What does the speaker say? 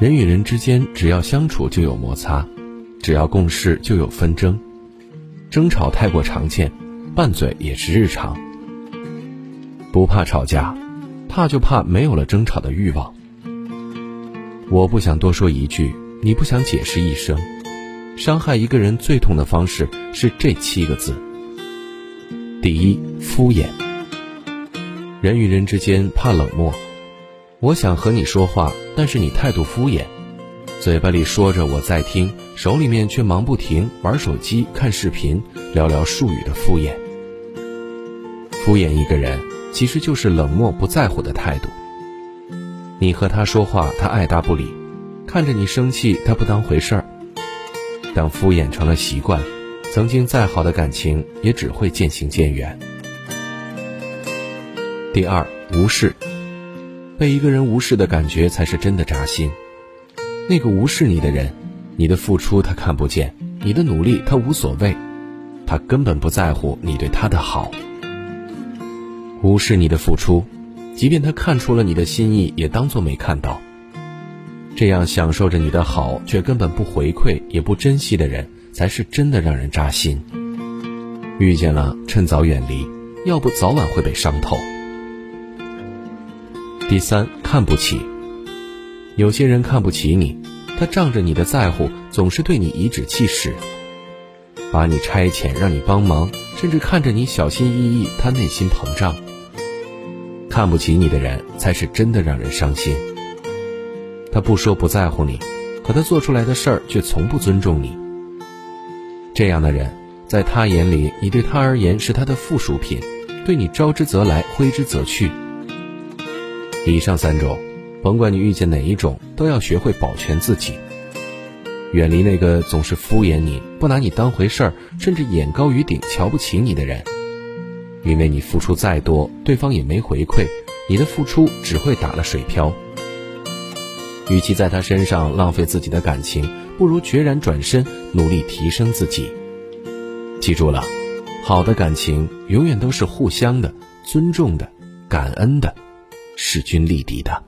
人与人之间，只要相处就有摩擦，只要共事就有纷争，争吵太过常见，拌嘴也是日常。不怕吵架，怕就怕没有了争吵的欲望。我不想多说一句，你不想解释一声。伤害一个人最痛的方式是这七个字：第一，敷衍。人与人之间怕冷漠。我想和你说话，但是你态度敷衍，嘴巴里说着我在听，手里面却忙不停玩手机、看视频，寥寥数语的敷衍。敷衍一个人，其实就是冷漠不在乎的态度。你和他说话，他爱答不理；看着你生气，他不当回事儿。当敷衍成了习惯，曾经再好的感情也只会渐行渐远。第二，无视。被一个人无视的感觉才是真的扎心。那个无视你的人，你的付出他看不见，你的努力他无所谓，他根本不在乎你对他的好。无视你的付出，即便他看出了你的心意，也当作没看到。这样享受着你的好，却根本不回馈也不珍惜的人，才是真的让人扎心。遇见了，趁早远离，要不早晚会被伤透。第三，看不起。有些人看不起你，他仗着你的在乎，总是对你颐指气使，把你差遣让你帮忙，甚至看着你小心翼翼，他内心膨胀。看不起你的人，才是真的让人伤心。他不说不在乎你，可他做出来的事儿却从不尊重你。这样的人，在他眼里，你对他而言是他的附属品，对你招之则来，挥之则去。以上三种，甭管你遇见哪一种，都要学会保全自己，远离那个总是敷衍你、不拿你当回事儿，甚至眼高于顶、瞧不起你的人。因为你付出再多，对方也没回馈，你的付出只会打了水漂。与其在他身上浪费自己的感情，不如决然转身，努力提升自己。记住了，好的感情永远都是互相的、尊重的、感恩的。势均力敌的。